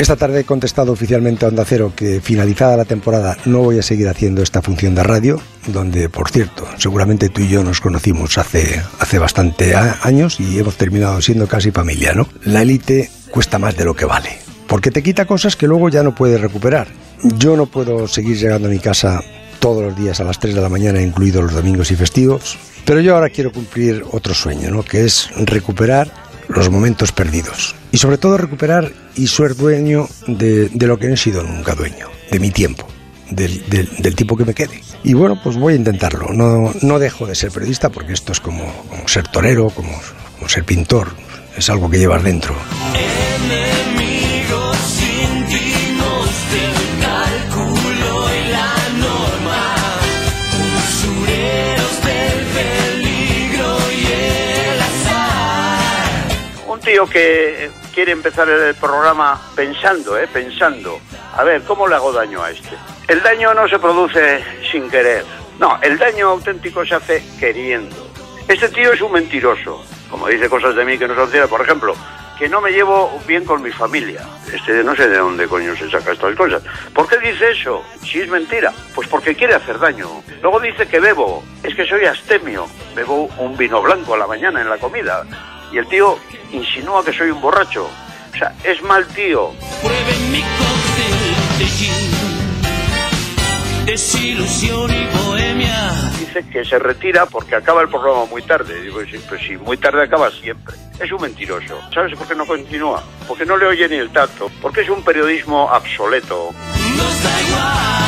Esta tarde he contestado oficialmente a Onda Cero que finalizada la temporada no voy a seguir haciendo esta función de radio, donde, por cierto, seguramente tú y yo nos conocimos hace, hace bastante años y hemos terminado siendo casi familia, ¿no? La élite cuesta más de lo que vale, porque te quita cosas que luego ya no puedes recuperar. Yo no puedo seguir llegando a mi casa todos los días a las 3 de la mañana, incluidos los domingos y festivos, pero yo ahora quiero cumplir otro sueño, ¿no? Que es recuperar los momentos perdidos. Y sobre todo recuperar y ser dueño de, de lo que no he sido nunca dueño, de mi tiempo, del, del, tipo que me quede. Y bueno, pues voy a intentarlo. No, no dejo de ser periodista porque esto es como, ser torero, como, como ser pintor. Es algo que llevas dentro. Tío que quiere empezar el programa pensando, ¿eh? pensando, a ver, ¿cómo le hago daño a este? El daño no se produce sin querer, no, el daño auténtico se hace queriendo. Este tío es un mentiroso, como dice cosas de mí que no son ciertas, por ejemplo, que no me llevo bien con mi familia. Este no sé de dónde coño se saca estas cosas. ¿Por qué dice eso? Si es mentira. Pues porque quiere hacer daño. Luego dice que bebo. Es que soy astemio. Bebo un vino blanco a la mañana en la comida. Y el tío insinúa que soy un borracho. O sea, es mal tío. mi cóctel de gin, desilusión y bohemia. Dice que se retira porque acaba el programa muy tarde. Digo, sí, pues sí, muy tarde acaba siempre. Es un mentiroso. ¿Sabes por qué no continúa? Porque no le oye ni el tacto. Porque es un periodismo obsoleto. Nos da igual,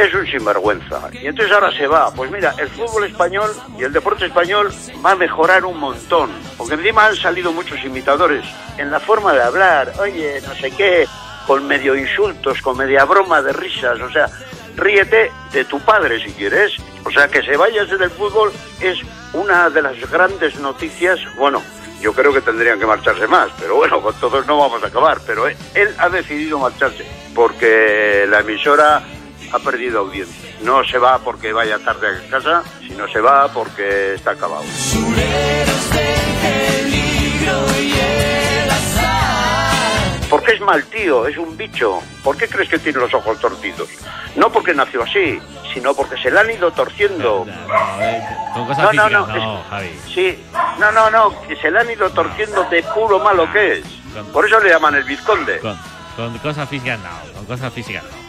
Es un sinvergüenza. Y entonces ahora se va. Pues mira, el fútbol español y el deporte español va a mejorar un montón. Porque encima han salido muchos imitadores en la forma de hablar. Oye, no sé qué, con medio insultos, con media broma de risas. O sea, ríete de tu padre si quieres. O sea, que se vayas del fútbol es una de las grandes noticias. Bueno, yo creo que tendrían que marcharse más, pero bueno, con todos no vamos a acabar. Pero él ha decidido marcharse porque la emisora ha perdido audiencia. No se va porque vaya tarde a casa, sino se va porque está acabado. Porque es mal tío, es un bicho. ¿Por qué crees que tiene los ojos torcidos? No porque nació así, sino porque se le han ido torciendo. Con cosas No, no, físicas, no, no, es- Javi. Sí, no, no, no, que se le han ido torciendo de puro malo que es. Por eso le llaman el vizconde. Con, con cosas físicas no, con cosas físicas no.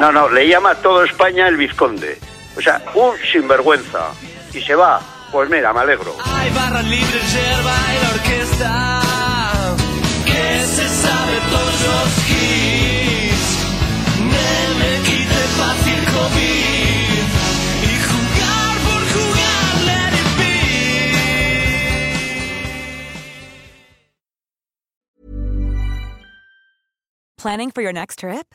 No, no, le llama a todo España el vizconde. O sea, un sinvergüenza. Y se va. Pues mira, me alegro. Hay barra libre, yerba y la orquesta que se sabe todos los hits. Me, me quite fácil COVID y jugar por jugar, let it be. Planning for your next trip?